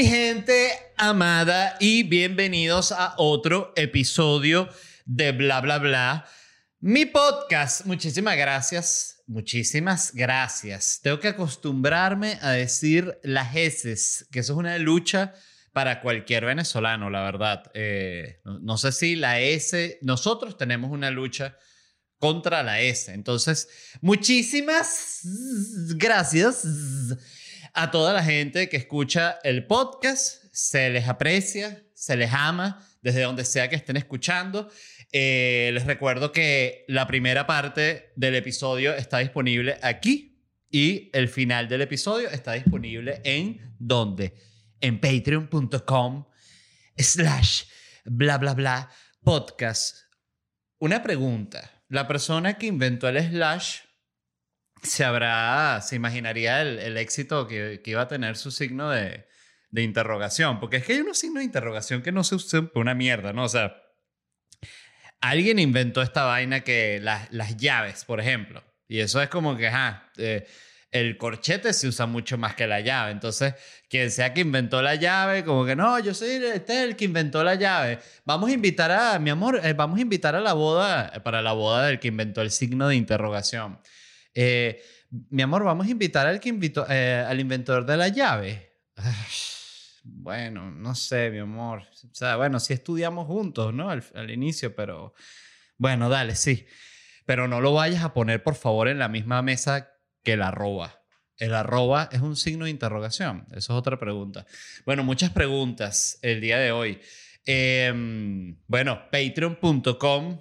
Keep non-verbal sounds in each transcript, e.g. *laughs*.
mi gente amada y bienvenidos a otro episodio de Bla Bla Bla, mi podcast. Muchísimas gracias, muchísimas gracias. Tengo que acostumbrarme a decir las heces, que eso es una lucha para cualquier venezolano, la verdad. Eh, no, no sé si la S, nosotros tenemos una lucha contra la S. Entonces, muchísimas gracias a toda la gente que escucha el podcast. Se les aprecia, se les ama desde donde sea que estén escuchando. Eh, les recuerdo que la primera parte del episodio está disponible aquí y el final del episodio está disponible en donde? En patreon.com slash bla bla bla podcast. Una pregunta. La persona que inventó el slash se habrá, se imaginaría el, el éxito que, que, iba a tener su signo de, de, interrogación, porque es que hay unos signos de interrogación que no se usan una mierda, ¿no? O sea, alguien inventó esta vaina que las, las llaves, por ejemplo, y eso es como que, ajá, eh, el corchete se usa mucho más que la llave. Entonces, quien sea que inventó la llave, como que no, yo soy este el que inventó la llave. Vamos a invitar a, mi amor, eh, vamos a invitar a la boda, para la boda del que inventó el signo de interrogación. Eh, mi amor, vamos a invitar al, que invitó, eh, al inventor de la llave. *sighs* Bueno, no sé, mi amor. O sea, bueno, sí estudiamos juntos, ¿no? Al, inicio, pero bueno, dale, sí. Pero no lo vayas a poner, por favor, en la misma mesa que el arroba. El arroba es un signo de interrogación. Eso es otra pregunta. Bueno, muchas preguntas el día de hoy. Eh, bueno, patreon.com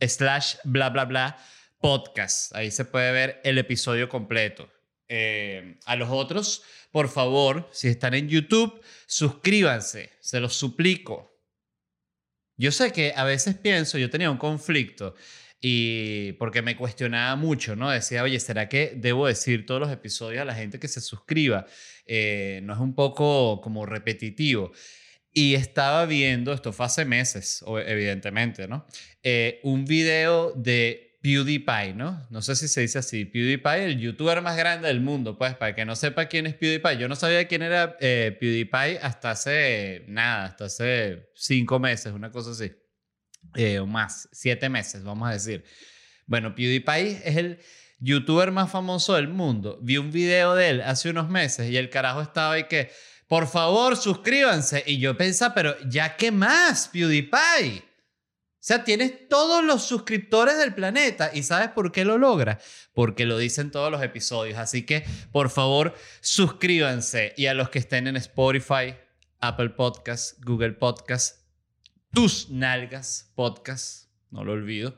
slash bla bla bla podcast. Ahí se puede ver el episodio completo. Eh, a los otros, por favor, si están en YouTube, suscríbanse. Se los suplico. Yo sé que a veces pienso, yo tenía un conflicto y porque me cuestionaba mucho, ¿no? Decía, oye, ¿será que debo decir todos los episodios a la gente que se suscriba? Eh, ¿No es un poco como repetitivo? Y estaba viendo, esto fue hace meses, evidentemente, ¿no? Eh, un video de PewDiePie, ¿no? No sé si se dice así, PewDiePie, el youtuber más grande del mundo, pues, para que no sepa quién es PewDiePie. Yo no sabía quién era eh, PewDiePie hasta hace nada, hasta hace cinco meses, una cosa así. Eh, o más, siete meses, vamos a decir. Bueno, PewDiePie es el youtuber más famoso del mundo. Vi un video de él hace unos meses y el carajo estaba ahí que, por favor, suscríbanse. Y yo pensaba, pero ya qué más, PewDiePie. O sea, tienes todos los suscriptores del planeta y ¿sabes por qué lo logra? Porque lo dicen todos los episodios. Así que, por favor, suscríbanse. Y a los que estén en Spotify, Apple Podcasts, Google Podcasts, tus nalgas podcast, no lo olvido.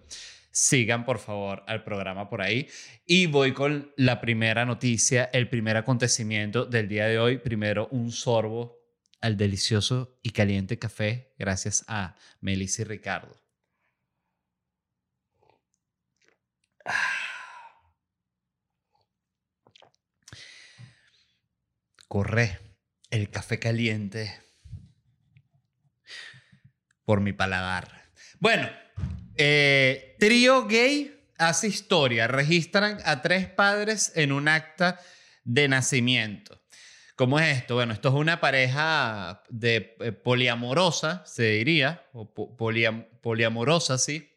Sigan por favor al programa por ahí. Y voy con la primera noticia, el primer acontecimiento del día de hoy. Primero, un sorbo al delicioso y caliente café gracias a Melissa y Ricardo. *sighs* Corre el café caliente por mi paladar. Bueno, eh, trío gay hace historia. Registran a tres padres en un acta de nacimiento. ¿Cómo es esto? Bueno, esto es una pareja de eh, poliamorosa, se diría, o poliamorosa, sí,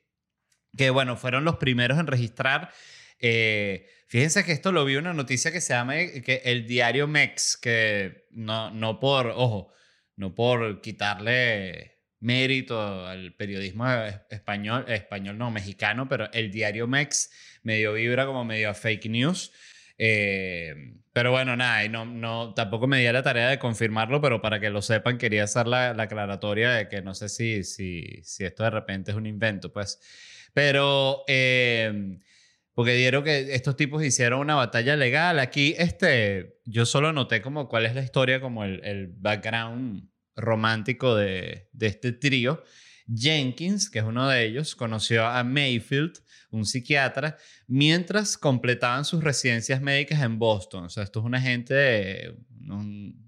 que bueno, fueron los primeros en registrar. Eh, fíjense que esto lo vi una noticia que se llama que el diario Mex, que no, no por, ojo, no por quitarle mérito al periodismo español, español no, mexicano, pero el diario Mex medio vibra como medio fake news. Eh, pero bueno, nada, y no, no, tampoco me di la tarea de confirmarlo, pero para que lo sepan, quería hacer la, la aclaratoria de que no sé si, si, si, esto de repente es un invento, pues. Pero, eh, porque dieron que estos tipos hicieron una batalla legal. Aquí, este, yo solo noté como cuál es la historia, como el, el background romántico de, de este trío. Jenkins, que es uno de ellos, conoció a Mayfield, un psiquiatra, mientras completaban sus residencias médicas en Boston. O sea, esto es una gente, un,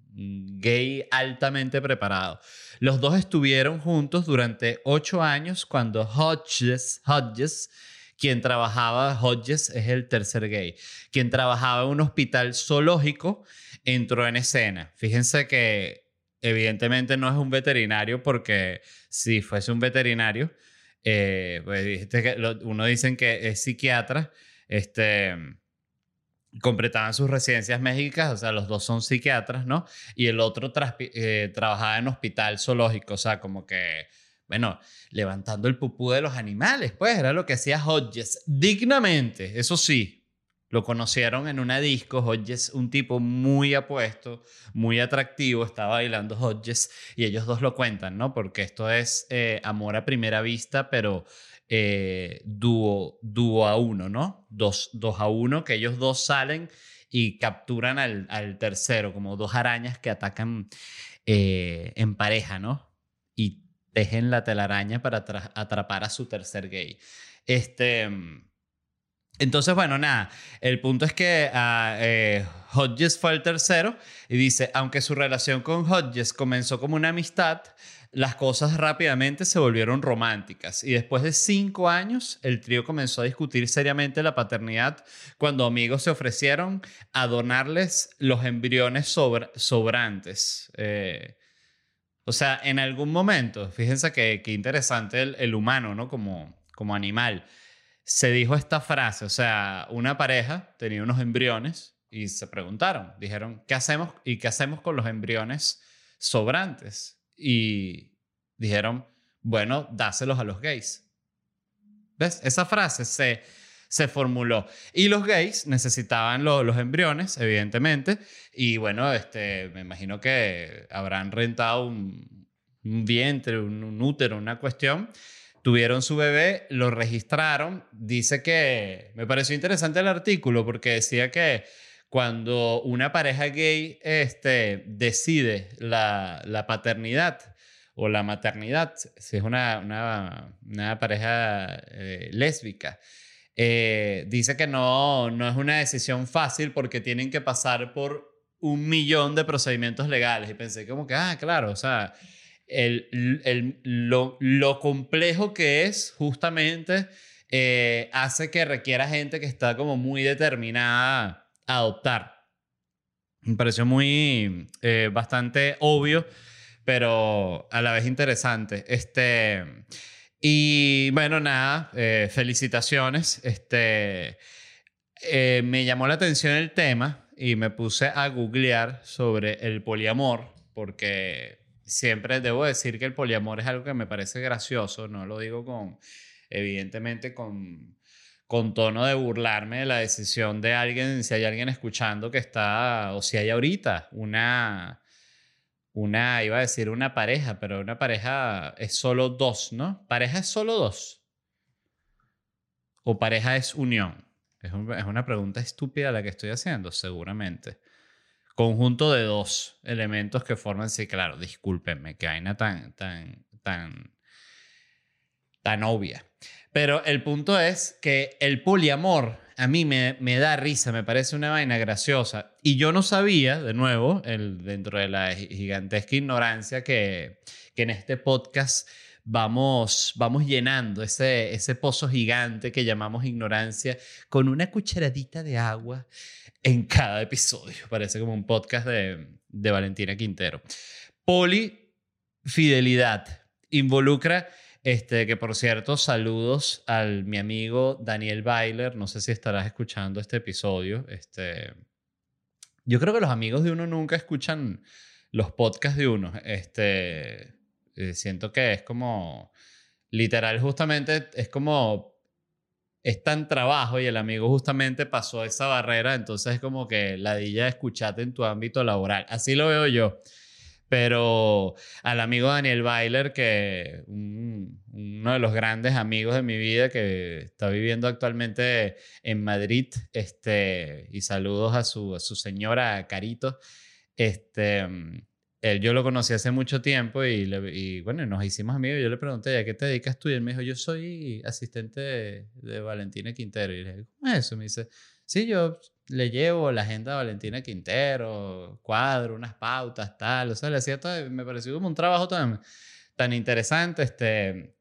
gay altamente preparado. Los dos estuvieron juntos durante ocho años cuando Hodges, Hodges quien trabajaba, Hodges es el tercer gay, quien trabajaba en un hospital zoológico, entró en escena. Fíjense que evidentemente no es un veterinario porque si fuese un veterinario, eh, pues, uno dicen que es psiquiatra, este, completaban sus residencias médicas, o sea, los dos son psiquiatras, ¿no? Y el otro eh, trabajaba en hospital zoológico, o sea, como que, bueno, levantando el pupú de los animales, pues era lo que hacía Hodges, dignamente, eso sí. Lo conocieron en una disco, Hodges, un tipo muy apuesto, muy atractivo, estaba bailando Hodges y ellos dos lo cuentan, ¿no? Porque esto es eh, amor a primera vista, pero eh, dúo, a uno, ¿no? Dos, dos a uno, que ellos dos salen y capturan al, al tercero, como dos arañas que atacan eh, en pareja, ¿no? Y tejen la telaraña para atrapar a su tercer gay. Este. Entonces, bueno, nada, el punto es que ah, eh, Hodges fue el tercero y dice, aunque su relación con Hodges comenzó como una amistad, las cosas rápidamente se volvieron románticas y después de cinco años el trío comenzó a discutir seriamente la paternidad cuando amigos se ofrecieron a donarles los embriones sobrantes. Eh, o sea, en algún momento, fíjense que, interesante el, humano, ¿no? Como, como animal. Se dijo esta frase, o sea, una pareja tenía unos embriones y se preguntaron, dijeron, ¿qué hacemos y qué hacemos con los embriones sobrantes? y dijeron, bueno, dáselos a los gays. ¿Ves? Esa frase se, se formuló. Y los gays necesitaban los embriones, evidentemente. Y bueno, este, me imagino que habrán rentado un, vientre, un, útero, una cuestión. Tuvieron su bebé, lo registraron. Dice que me pareció interesante el artículo porque decía que cuando una pareja gay este, decide la, la paternidad o la maternidad, si es una, una, pareja eh, lésbica, eh, dice que no, no es una decisión fácil porque tienen que pasar por un millón de procedimientos legales. Y pensé como que, ah, claro, o sea, el, lo, complejo que es justamente eh, hace que requiera gente que está como muy determinada adoptar. Me pareció muy, eh, bastante obvio, pero a la vez interesante. Este, y bueno, nada, eh, felicitaciones. Este, me llamó la atención el tema y me puse a googlear sobre el poliamor, porque siempre debo decir que el poliamor es algo que me parece gracioso, no lo digo con, evidentemente, con con tono de burlarme de la decisión de alguien, si hay alguien escuchando que está, o si hay ahorita una, una, iba a decir una pareja, pero una pareja es solo dos, ¿no? Pareja es solo dos. O pareja es unión. Es, es una pregunta estúpida la que estoy haciendo, seguramente. Conjunto de dos elementos que forman, sí, claro, discúlpenme, que vaina tan, tan, tan, tan obvia. Pero el punto es que el poliamor a mí me, me, da risa, me parece una vaina graciosa. Y yo no sabía, de nuevo, el, dentro de la gigantesca ignorancia que, que en este podcast vamos, vamos llenando ese, ese pozo gigante que llamamos ignorancia con una cucharadita de agua en cada episodio. *laughs* Parece como un podcast de, de Valentina Quintero. Polifidelidad involucra este, que por cierto, saludos al mi amigo Daniel Bailer. No sé si estarás escuchando este episodio. Este, yo creo que los amigos de uno nunca escuchan los podcasts de uno. Este, eh, siento que es como, literal, justamente es como, es tan trabajo y el amigo justamente pasó esa barrera, entonces es como que la dilla escuchate en tu ámbito laboral. Así lo veo yo. Pero al amigo Daniel Bailer, que uno de los grandes amigos de mi vida, que está viviendo actualmente en Madrid, este, y saludos a su, a su señora Carito, este, él, yo lo conocí hace mucho tiempo y, y, bueno, nos hicimos amigos. Yo le pregunté, ¿a qué te dedicas tú? Y él me dijo, yo soy asistente de, de Valentina Quintero. Y le dije, ¿cómo es eso? Me dice, sí, yo le llevo la agenda de Valentina Quintero, cuadro, unas pautas, tal. O sea, le hacía todo, me pareció como un trabajo tan, tan interesante. Este,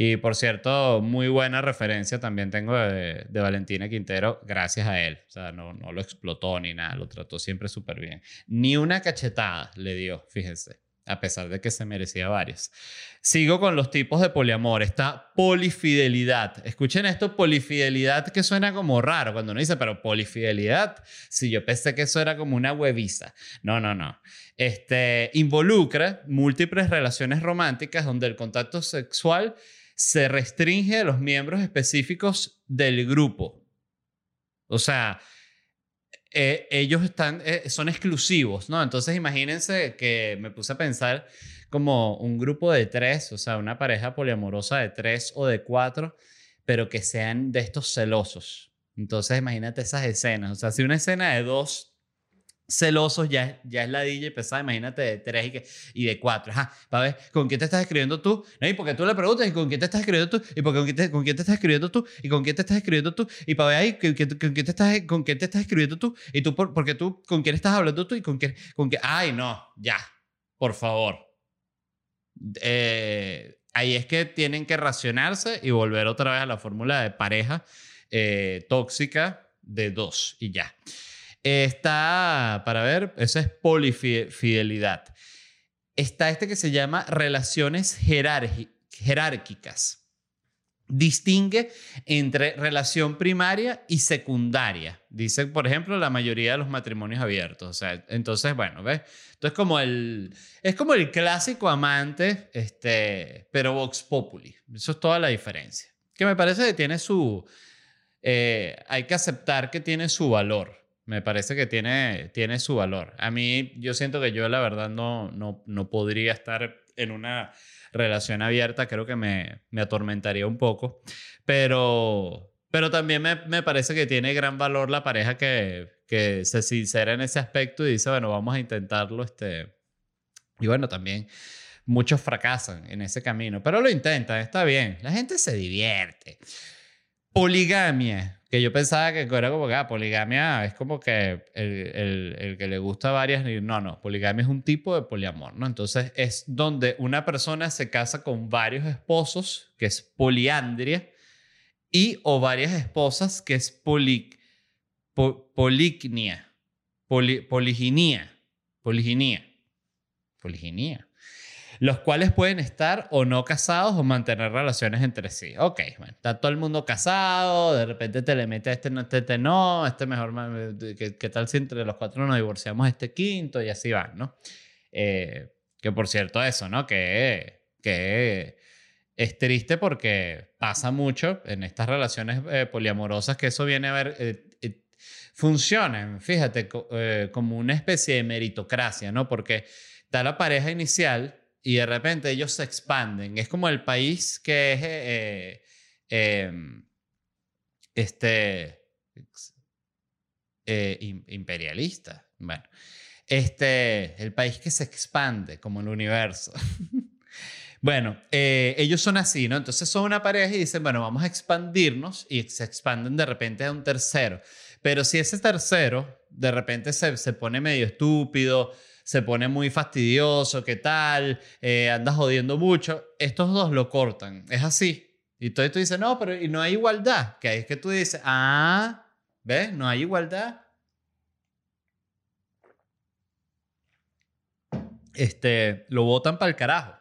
Y por cierto, muy buena referencia también tengo de, de Valentina Quintero, gracias a él. O sea, no, no lo explotó ni nada, lo trató siempre súper bien. Ni una cachetada le dio, fíjense a pesar de que se merecía varios. Sigo con los tipos de poliamor. Está polifidelidad. Escuchen esto, polifidelidad, que suena como raro cuando uno dice, pero polifidelidad, si yo pensé que eso era como una hueviza. No, no, no. Este, involucra múltiples relaciones románticas donde el contacto sexual se restringe a los miembros específicos del grupo. O sea, eh, ellos están, eh, son exclusivos, ¿no? Entonces imagínense que me puse a pensar como un grupo de tres, o sea, una pareja poliamorosa de tres o de cuatro, pero que sean de estos celosos. Entonces imagínate esas escenas, o sea, si una escena de dos celosos ya, ya es la DJ pesada, imagínate de tres y, que, y de cuatro. Ajá, para ver, ¿con quién te estás escribiendo tú? ¿No? Y porque tú le preguntas, ¿y con quién te estás escribiendo tú? ¿Y porque, con, quién te, con quién te estás escribiendo tú? ¿Y con quién te estás escribiendo tú? Y para ver ahí, ¿con, quién, con quién te estás, ¿con quién te estás escribiendo tú? Y tú, por, porque tú, ¿con quién estás hablando tú? ¿Y con quién? Con quién? Ay, no, ya, por favor. Eh, ahí es que tienen que racionarse y volver otra vez a la fórmula de pareja eh, tóxica de dos y ya. Está, para ver, eso es polifidelidad. Está este que se llama relaciones jerárquicas. Distingue entre relación primaria y secundaria. Dice, por ejemplo, la mayoría de los matrimonios abiertos. O sea, entonces, bueno, ¿ves? Entonces, como el, es como el clásico amante, este, pero Vox Populi. Eso es toda la diferencia. Que me parece que tiene su... Eh, hay que aceptar que tiene su valor. Me parece que tiene, tiene su valor. A mí, yo siento que yo la verdad no, no, no podría estar en una relación abierta, creo que me, me atormentaría un poco, pero, pero también me, me, parece que tiene gran valor la pareja que, que se sincera en ese aspecto y dice, bueno, vamos a intentarlo. Este... Y bueno, también muchos fracasan en ese camino, pero lo intentan, está bien, la gente se divierte. Poligamia que yo pensaba que era como que ah, poligamia es como que el, el, el, que le gusta varias. No, no, poligamia es un tipo de poliamor, ¿no? Entonces es donde una persona se casa con varios esposos, que es poliandria, y o varias esposas, que es poli, polignia, poliginia, poliginia, poliginia los cuales pueden estar o no casados o mantener relaciones entre sí. Ok, bueno, está todo el mundo casado, de repente te le mete a este, no, este, no, este mejor, ¿qué, ¿qué, tal si entre los cuatro nos divorciamos este quinto y así van, ¿no? Eh, que por cierto eso, ¿no? Que, que es triste porque pasa mucho en estas relaciones eh, poliamorosas que eso viene a ver... Eh, funcionan, fíjate, como una especie de meritocracia, ¿no? Porque está la pareja inicial y de repente ellos se expanden. Es como el país que es eh, em, este, eh, imperialista. Bueno, este, el país que se expande como el universo. *laughs* bueno, eh, ellos son así, ¿no? Entonces son una pareja y dicen, bueno, vamos a expandirnos y se expanden de repente a un tercero. Pero si ese tercero de repente se, se pone medio estúpido, se pone muy fastidioso, ¿qué tal? Eh, andas jodiendo mucho. Estos dos lo cortan. Es así. Y entonces tú dices, no, pero y no hay igualdad. Que ahí es que tú dices, ah, ¿ves? No hay igualdad. Este, lo votan para el carajo.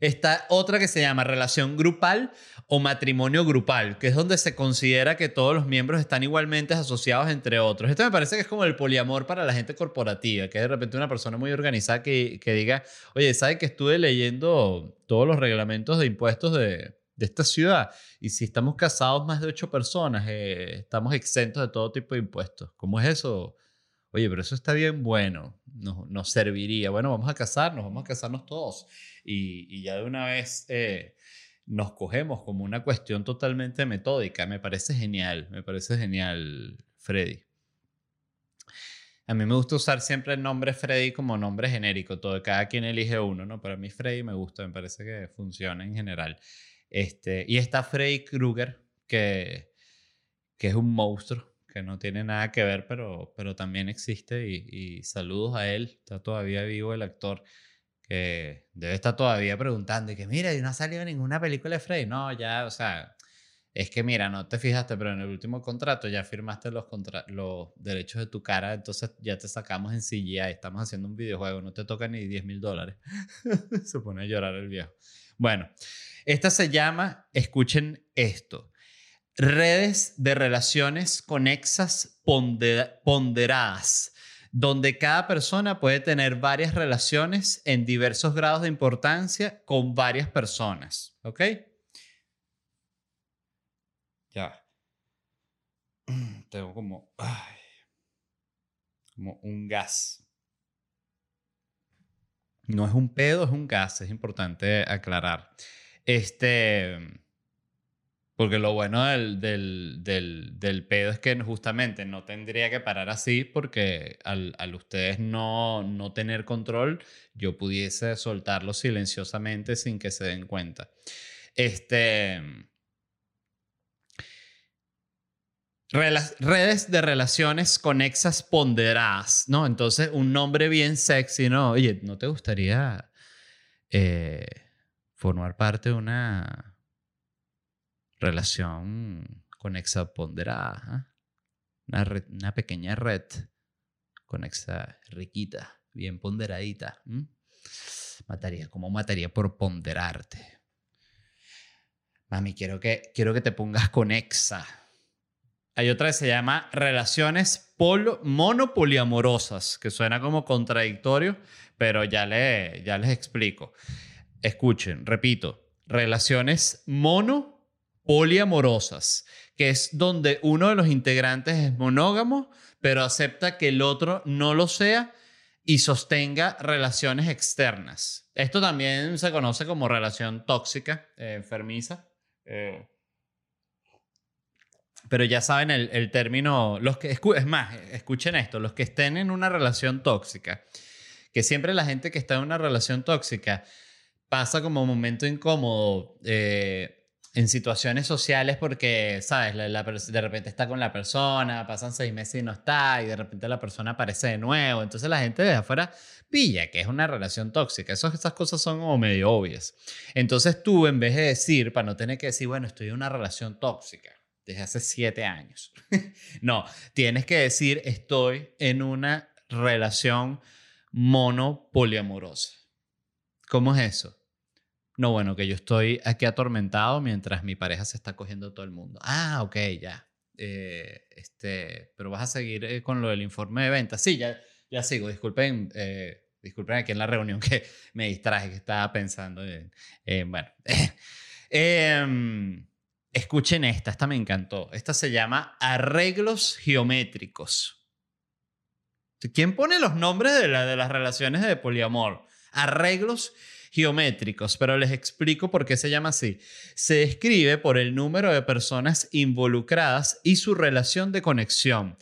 Está otra que se llama relación grupal o matrimonio grupal, que es donde se considera que todos los miembros están igualmente asociados entre otros. Esto me parece que es como el poliamor para la gente corporativa, que de repente una persona muy organizada que, que diga, oye, ¿sabe que estuve leyendo todos los reglamentos de impuestos de, de esta ciudad? Y si estamos casados más de ocho personas, eh, estamos exentos de todo tipo de impuestos. ¿Cómo es eso? Oye, pero eso está bien bueno, nos, nos serviría. Bueno, vamos a casarnos, vamos a casarnos todos. Y, y ya de una vez... Eh, nos cogemos como una cuestión totalmente metódica. Me parece genial, me parece genial, Freddy. A mí me gusta usar siempre el nombre Freddy como nombre genérico, todo, cada quien elige uno, ¿no? Para mí Freddy me gusta, me parece que funciona en general. Este, y está Freddy Krueger, que, que es un monstruo, que no tiene nada que ver, pero, pero también existe y, saludos a él, está todavía vivo el actor que debe estar todavía preguntando y que mira, y no ha salido ninguna película de Frey. No, ya, o sea, es que mira, no te fijaste, pero en el último contrato ya firmaste los, los derechos de tu cara, entonces ya te sacamos en CGI, estamos haciendo un videojuego, no te toca ni 10 mil dólares. *laughs* se pone a llorar el viejo. Bueno, esta se llama, escuchen esto, redes de relaciones conexas ponderadas donde cada persona puede tener varias relaciones en diversos grados de importancia con varias personas. ¿Ok? Ya. *clears throat* Tengo como, como un gas. No es un pedo, es un gas, es importante aclarar. Este, porque lo bueno del, del, del, pedo es que justamente no tendría que parar así porque al, al, ustedes no, no tener control, yo pudiese soltarlo silenciosamente sin que se den cuenta. Este... redes de relaciones conexas ponderadas, ¿no? Entonces, un nombre bien sexy, ¿no? Oye, ¿no te gustaría eh, formar parte de una relación conexa ponderada. ¿ah? Una, una, pequeña red conexa riquita, bien ponderadita. Mataría, ¿cómo mataría por ponderarte? Mami, quiero que, quiero que te pongas conexa. Hay otra que se llama relaciones polo, monopoliamorosas, que suena como contradictorio, pero ya, le, ya les explico. Escuchen, repito, relaciones mono poliamorosas, que es donde uno de los integrantes es monógamo, pero acepta que el otro no lo sea y sostenga relaciones externas. Esto también se conoce como relación tóxica, eh, enfermiza. Eh, pero ya saben el, término, los que, es más, escuchen esto, los que estén en una relación tóxica, que siempre la gente que está en una relación tóxica pasa como un momento incómodo. Eh, en situaciones sociales porque, ¿sabes? de repente está con la persona, pasan seis meses y no está, y de repente la persona aparece de nuevo. Entonces la gente de afuera pilla que es una relación tóxica. Eso, esas cosas son como medio obvias. Entonces tú, en vez de decir, para no tener que decir, bueno, estoy en una relación tóxica desde hace siete años. *laughs* no, tienes que decir, estoy en una relación monopoliamorosa. ¿Cómo es eso? No, bueno, que yo estoy aquí atormentado mientras mi pareja se está cogiendo todo el mundo. Ah, ok, ya. Eh, este, pero vas a seguir eh, con lo del informe de venta. Sí, ya, ya sigo. Disculpen, eh, disculpen aquí en la reunión *laughs* que me distraje, que estaba pensando en, bueno. *laughs* Em, escuchen esta, esta me encantó. Esta se llama arreglos geométricos. ¿Quién pone los nombres de, la, de las relaciones de poliamor? Arreglos geométricos, pero les explico por qué se llama así. Se describe por el número de personas involucradas y su relación de conexión.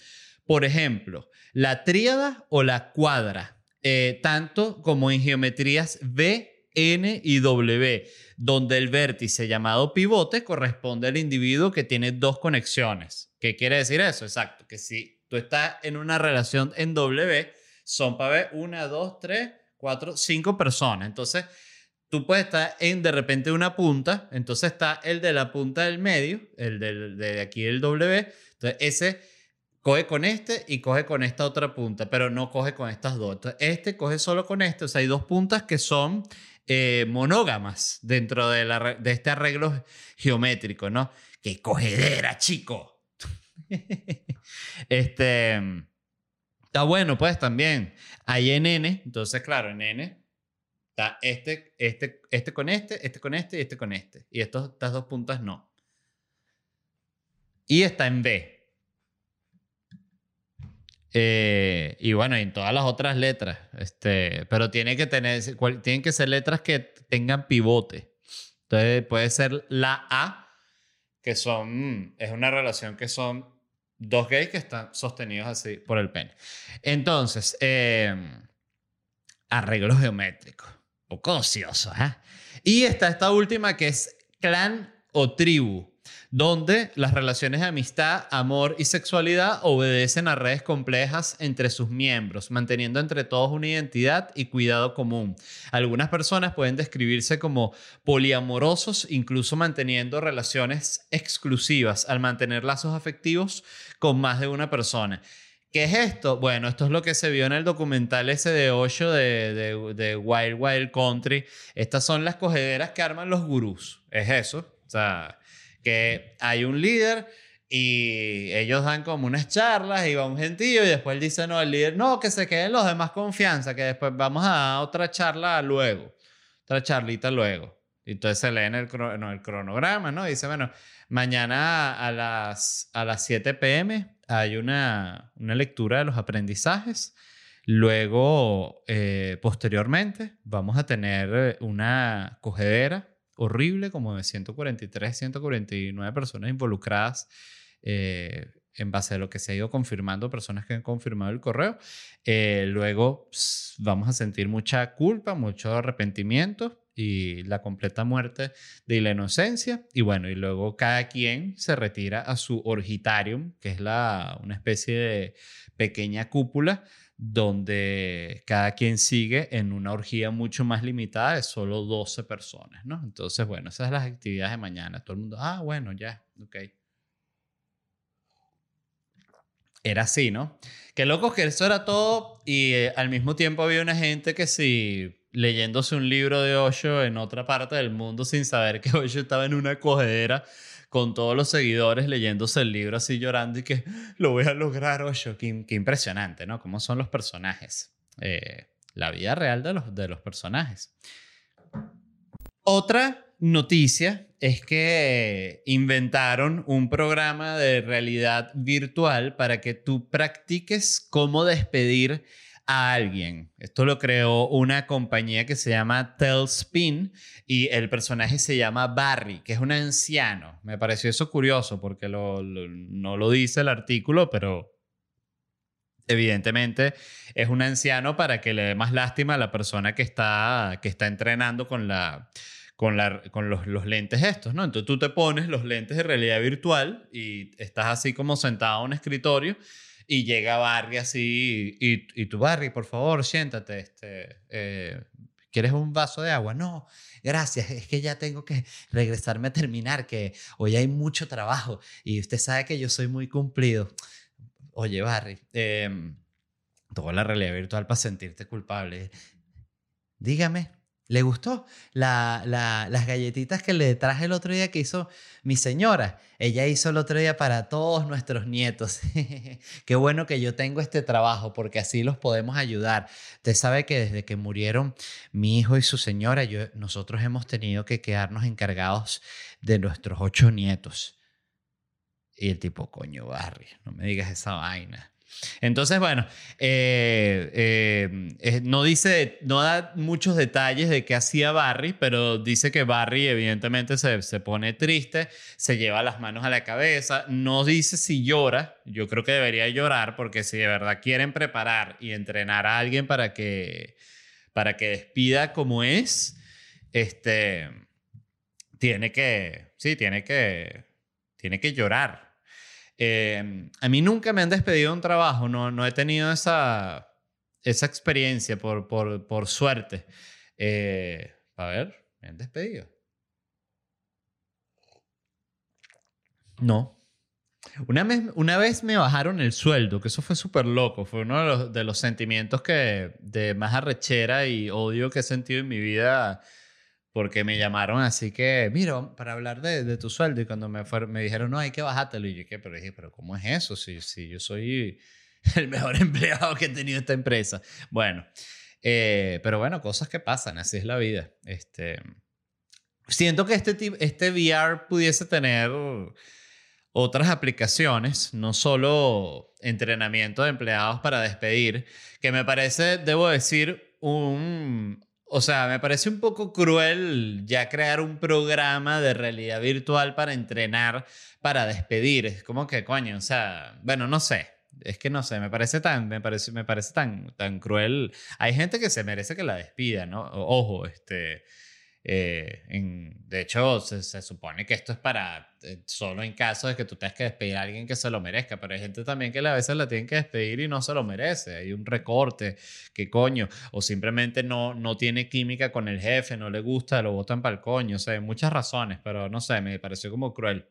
Por ejemplo, la tríada o la cuadra, eh, tanto como en geometrías V, N y W, donde el vértice llamado pivote corresponde al individuo que tiene dos conexiones. ¿Qué quiere decir eso? Exacto, que si tú estás en una relación en W, son para ver una, dos, tres, cuatro, cinco personas. Entonces, tú puedes estar en de repente una punta, entonces está el de la punta del medio, el de aquí el W, entonces ese coge con este y coge con esta otra punta, pero no coge con estas dos. Entonces, este coge solo con este, o sea, hay dos puntas que son eh, monógamas dentro de, la, de este arreglo geométrico, ¿no? ¡Qué cogedera, chico! *laughs* este... Está bueno, pues también. Hay en N, entonces, claro, en N está este, este, este con este, este con este y este con este. Y estos, estas dos puntas no. Y está en B. Eh, y bueno, en todas las otras letras. Este, pero tiene que tener, tienen que ser letras que tengan pivote. Entonces puede ser la A, que son, es una relación que son Dos gays que están sostenidos así por el pene. Entonces, eh, arreglos geométricos. Poco ocioso, ¿eh? Y está esta última que es clan o tribu. Donde las relaciones de amistad, amor y sexualidad obedecen a redes complejas entre sus miembros, manteniendo entre todos una identidad y cuidado común. Algunas personas pueden describirse como poliamorosos, incluso manteniendo relaciones exclusivas al mantener lazos afectivos con más de una persona. ¿Qué es esto? Bueno, esto es lo que se vio en el documental ese de 8 de, de, Wild Wild Country. Estas son las cogederas que arman los gurús. Es eso. O sea, que hay un líder y ellos dan como unas charlas y va un gentío y después dice, no, el líder, no, que se queden los demás confianza, que después vamos a otra charla luego, otra charlita luego. Y entonces se lee en el, el cronograma, ¿no? dice, bueno, mañana a las, a las 7 pm hay una, una lectura de los aprendizajes. Luego, eh, posteriormente, vamos a tener eh, una cogedera horrible, como de 143, 149 personas involucradas eh, en base a lo que se ha ido confirmando, personas que han confirmado el correo. luego vamos a sentir mucha culpa, mucho arrepentimiento y la completa muerte de la inocencia. Y bueno, y luego cada quien se retira a su orgitarium, que es la, una especie de pequeña cúpula donde cada quien sigue en una orgía mucho más limitada de solo 12 personas, ¿no? Entonces, bueno, esas son las actividades de mañana. Todo el mundo, ah, bueno, ya, ok. Era así, ¿no? Qué loco que eso era todo y eh, al mismo tiempo había una gente que sí leyéndose un libro de Osho en otra parte del mundo sin saber que Osho estaba en una cogedera con todos los seguidores leyéndose el libro así llorando y que lo voy a lograr Osho. Qué, impresionante, ¿no? Cómo son los personajes. Eh, la vida real de los, de los personajes. Otra noticia es que inventaron un programa de realidad virtual para que tú practiques cómo despedir a alguien. Esto lo creó una compañía que se llama Telspin y el personaje se llama Barry, que es un anciano. Me pareció eso curioso porque no lo dice el artículo, pero evidentemente es un anciano para que le dé más lástima a la persona que está, que está entrenando con la con, la, con los, los, lentes estos, ¿no? Entonces tú te pones los lentes de realidad virtual y estás así como sentado en un escritorio y llega Barry así, y, y Barry, por favor, siéntate, este, eh, ¿quieres un vaso de agua? No, gracias, es que ya tengo que regresarme a terminar, que hoy hay mucho trabajo y usted sabe que yo soy muy cumplido. Oye, Barry, eh, toda la realidad virtual para sentirte culpable. Dígame, ¿Le gustó? las galletitas que le traje el otro día que hizo mi señora. Ella hizo el otro día para todos nuestros nietos. *laughs* Qué bueno que yo tengo este trabajo porque así los podemos ayudar. Usted sabe que desde que murieron mi hijo y su señora, yo, nosotros hemos tenido que quedarnos encargados de nuestros ocho nietos. Y el tipo, coño, Barry, no me digas esa vaina. Entonces, bueno, eh, eh, eh, no dice, no da muchos detalles de qué hacía Barry, pero dice que Barry evidentemente se, se, pone triste, se lleva las manos a la cabeza, no dice si llora, yo creo que debería llorar porque si de verdad quieren preparar y entrenar a alguien para que, para que despida como es, este, tiene que, sí, tiene que, tiene que llorar Em, a mí nunca me han despedido de un trabajo, no, no he tenido esa, esa experiencia por, por, por suerte. Eh, a ver, me han despedido. No. Una vez, una vez me bajaron el sueldo, que eso fue súper loco. Fue uno de los, de los sentimientos que, de más arrechera y odio que he sentido en mi vida porque me llamaron así que, mira, para hablar de, de tu sueldo, y cuando me, fueron, me dijeron, no, hay que bajártelo, y yo, ¿qué? Pero dije, pero ¿cómo es eso? Si, si yo soy *laughs* el mejor *laughs* empleado que he tenido esta empresa. Bueno, eh, pero bueno, cosas que pasan, así es la vida. Este, siento que este, este VR pudiese tener otras aplicaciones, no solo entrenamiento de empleados para despedir, que me parece, debo decir, un, o sea, me parece un poco cruel ya crear un programa de realidad virtual para entrenar, para despedir. Es como que, coño, o sea, bueno, no sé. Es que no sé, me parece tan, me parece, me parece tan, tan cruel. Hay gente que se merece que la despida, ¿no? Ojo, este, Eh, en, de hecho, se, se, supone que esto es para eh, solo en caso de que tú tengas que despedir a alguien que se lo merezca, pero hay gente también que a veces la tienen que despedir y no se lo merece. Hay un recorte, qué coño, o simplemente no, no tiene química con el jefe, no le gusta, lo botan para el coño. O sea, hay muchas razones, pero no sé, me pareció como cruel.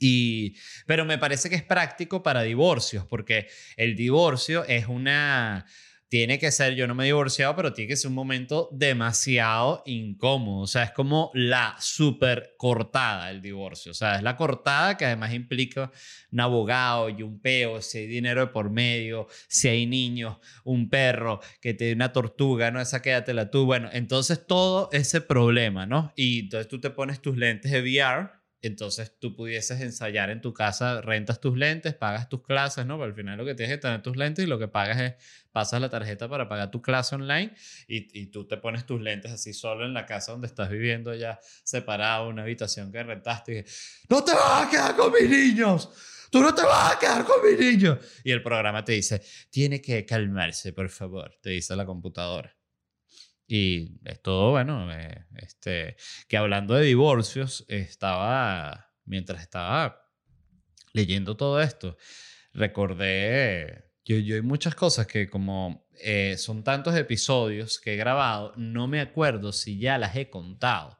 Y, pero me parece que es práctico para divorcios, porque el divorcio es una tiene que ser, yo no me he divorciado, pero tiene que ser un momento demasiado incómodo. O sea, es como la super cortada el divorcio. O sea, es la cortada que además implica un abogado y un peo, si hay dinero de por medio, si hay niños, un perro, que te dé una tortuga, ¿no? Esa quédatela tú. Bueno, entonces todo ese problema, ¿no? Y entonces tú te pones tus lentes de VR entonces tú pudieses ensayar en tu casa, rentas tus lentes, pagas tus clases, ¿no? Pero al final lo que tienes que tener tus lentes y lo que pagas es, pasas la tarjeta para pagar tu clase online y, tú te pones tus lentes así solo en la casa donde estás viviendo ya separado, una habitación que rentaste y no te vas a quedar con mis niños. Tú no te vas a quedar con mis niños. Y el programa te dice, tiene que calmarse, por favor, te dice la computadora. Y es todo, bueno, eh, este, que hablando de divorcios, estaba, mientras estaba leyendo todo esto, recordé, yo, yo hay muchas cosas que como eh, son tantos episodios que he grabado, no me acuerdo si ya las he contado.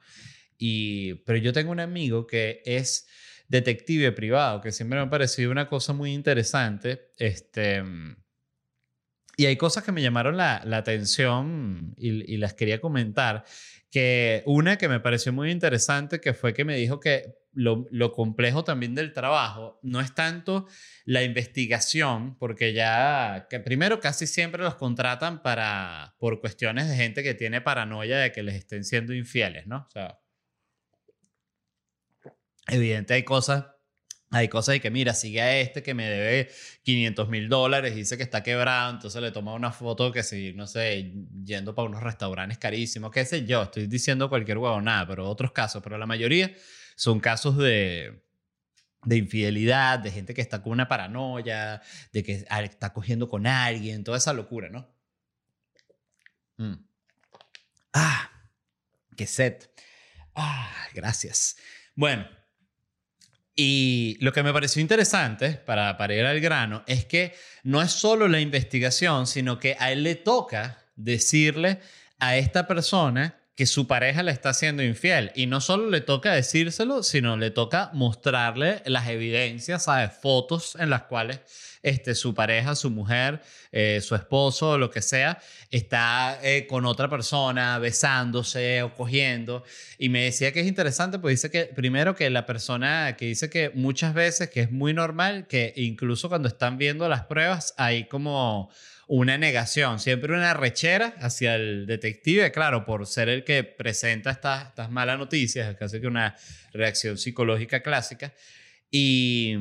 Y, pero yo tengo un amigo que es detective privado, que siempre me ha parecido una cosa muy interesante. Este, y hay cosas que me llamaron la, la atención y, y, las quería comentar. Que una que me pareció muy interesante, que fue que me dijo que lo, lo, complejo también del trabajo no es tanto la investigación, porque ya, que primero casi siempre los contratan para, por cuestiones de gente que tiene paranoia de que les estén siendo infieles, ¿no? O sea, evidente hay cosas hay cosas de que, mira, sigue a este que me debe 500 mil dólares, dice que está quebrado, entonces le toma una foto que si, no sé, yendo para unos restaurantes carísimos, qué sé yo, estoy diciendo cualquier huevo, nada, pero otros casos, pero la mayoría son casos de, de infidelidad, de gente que está con una paranoia, de que está cogiendo con alguien, toda esa locura, ¿no? Mm. Ah, qué set. Ah, gracias. Bueno. Y lo que me pareció interesante, para, para ir al grano, es que no es solo la investigación, sino que a él le toca decirle a esta persona que su pareja le está haciendo infiel. Y no solo le toca decírselo, sino le toca mostrarle las evidencias, ¿sabes? Fotos en las cuales este, su pareja, su mujer, eh, su esposo, lo que sea, está eh, con otra persona, besándose o cogiendo. Y me decía que es interesante, pues dice que primero que la persona que dice que muchas veces, que es muy normal, que incluso cuando están viendo las pruebas, hay como una negación, siempre una rechera hacia el detective, claro, por ser el que presenta estas, estas malas noticias, casi que una reacción psicológica clásica. Y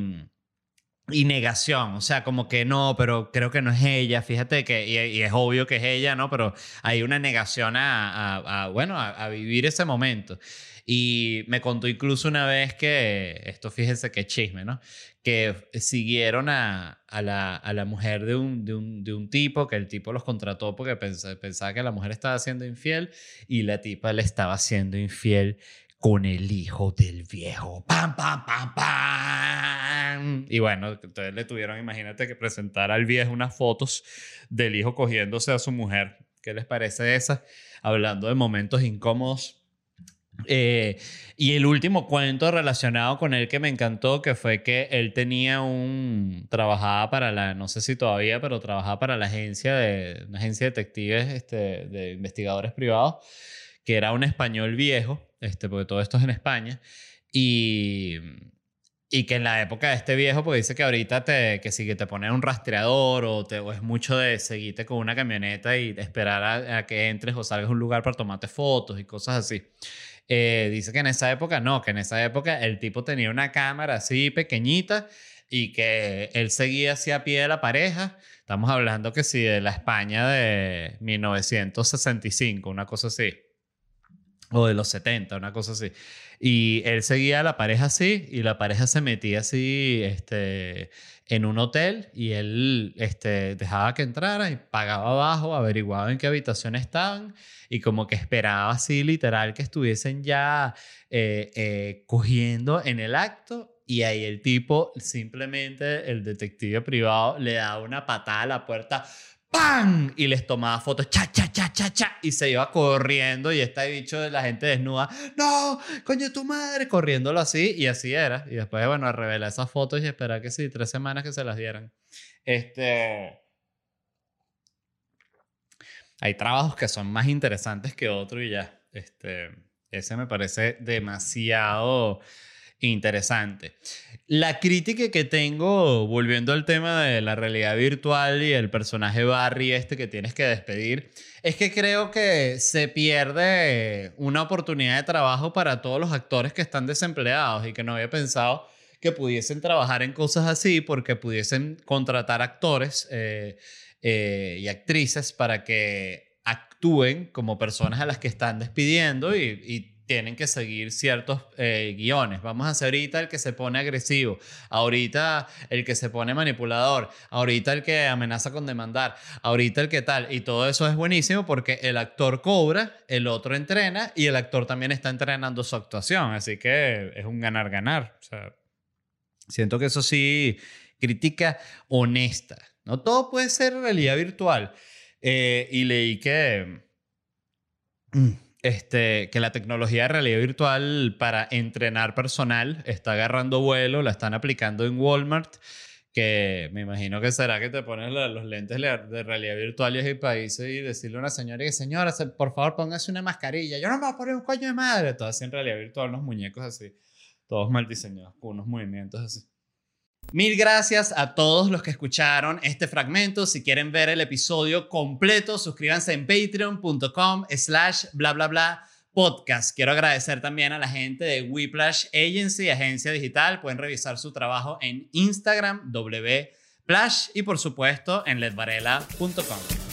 y negación, o sea, como que no, pero creo que no es ella, fíjate que, y, es obvio que es ella, ¿no? Pero hay una negación a, bueno, a, vivir ese momento. Y me contó incluso una vez que, esto fíjense qué chisme, ¿no? Que siguieron a, la, a la, mujer de un, de, un, de un, tipo, que el tipo los contrató porque pensaba, pensaba que la mujer estaba siendo infiel y la tipa le estaba siendo infiel con el hijo del viejo. ¡Pam, pam, pam, pam! Y bueno, entonces le tuvieron, imagínate, que presentar al viejo unas fotos del hijo cogiéndose a su mujer. ¿Qué les parece esa? Hablando de momentos incómodos. Eh, y el último cuento relacionado con él que me encantó, que fue que él tenía un, trabajaba para la, no sé si todavía, pero trabajaba para la agencia de, una agencia de detectives, este, de investigadores privados, que era un español viejo, este, porque todo esto es en España, y, y que en la época de este viejo, pues dice que ahorita te, que si te pones un rastreador o, te, o es mucho de seguirte con una camioneta y esperar a, que entres o salgas a un lugar para tomarte fotos y cosas así. Eh, dice que en esa época no, que en esa época el tipo tenía una cámara así pequeñita y que él seguía así a pie de la pareja. Estamos hablando que sí, de la España de 1965, una cosa así o de los 70, una cosa así. Y él seguía a la pareja así y la pareja se metía así este, en un hotel y él este, dejaba que entrara y pagaba abajo, averiguaba en qué habitación estaban y como que esperaba así literal que estuviesen ya eh, eh, cogiendo en el acto. Y ahí el tipo simplemente, el detective privado, le daba una patada a la puerta ¡Pam! Y les tomaba fotos, cha, cha, cha, cha, cha, y se iba corriendo y está dicho de la gente desnuda, no, coño, tu madre, corriéndolo así, y así era. Y después, bueno, revelar esas fotos y esperar que sí, tres semanas que se las dieran. Este... Hay trabajos que son más interesantes que otros y ya. Este, ese me parece demasiado interesante. La crítica que tengo, volviendo al tema de la realidad virtual y el personaje Barry este que tienes que despedir, es que creo que se pierde una oportunidad de trabajo para todos los actores que están desempleados y que no había pensado que pudiesen trabajar en cosas así porque pudiesen contratar actores eh, eh, y actrices para que actúen como personas a las que están despidiendo y, y tienen que seguir ciertos eh, guiones. Vamos a hacer ahorita el que se pone agresivo, ahorita el que se pone manipulador, ahorita el que amenaza con demandar, ahorita el que tal. Y todo eso es buenísimo porque el actor cobra, el otro entrena y el actor también está entrenando su actuación. Así que es un ganar-ganar. O sea, siento que eso sí, crítica honesta. No todo puede ser realidad virtual. Eh, y leí que... Mm, este, que la tecnología de realidad virtual para entrenar personal está agarrando vuelo, la están aplicando en Walmart, que me imagino que será que te pones los lentes de realidad virtual y es el país y decirle a una señora que señora, por favor póngase una mascarilla, yo no me voy a poner un coño de madre, todo así en realidad virtual, unos muñecos así, todos mal diseñados, con unos movimientos así. Mil gracias a todos los que escucharon este fragmento. Si quieren ver el episodio completo, suscríbanse en patreon.com slash bla bla bla podcast. Quiero agradecer también a la gente de Whiplash Agency, agencia digital. Pueden revisar su trabajo en Instagram, wplash y por supuesto en ledvarela.com.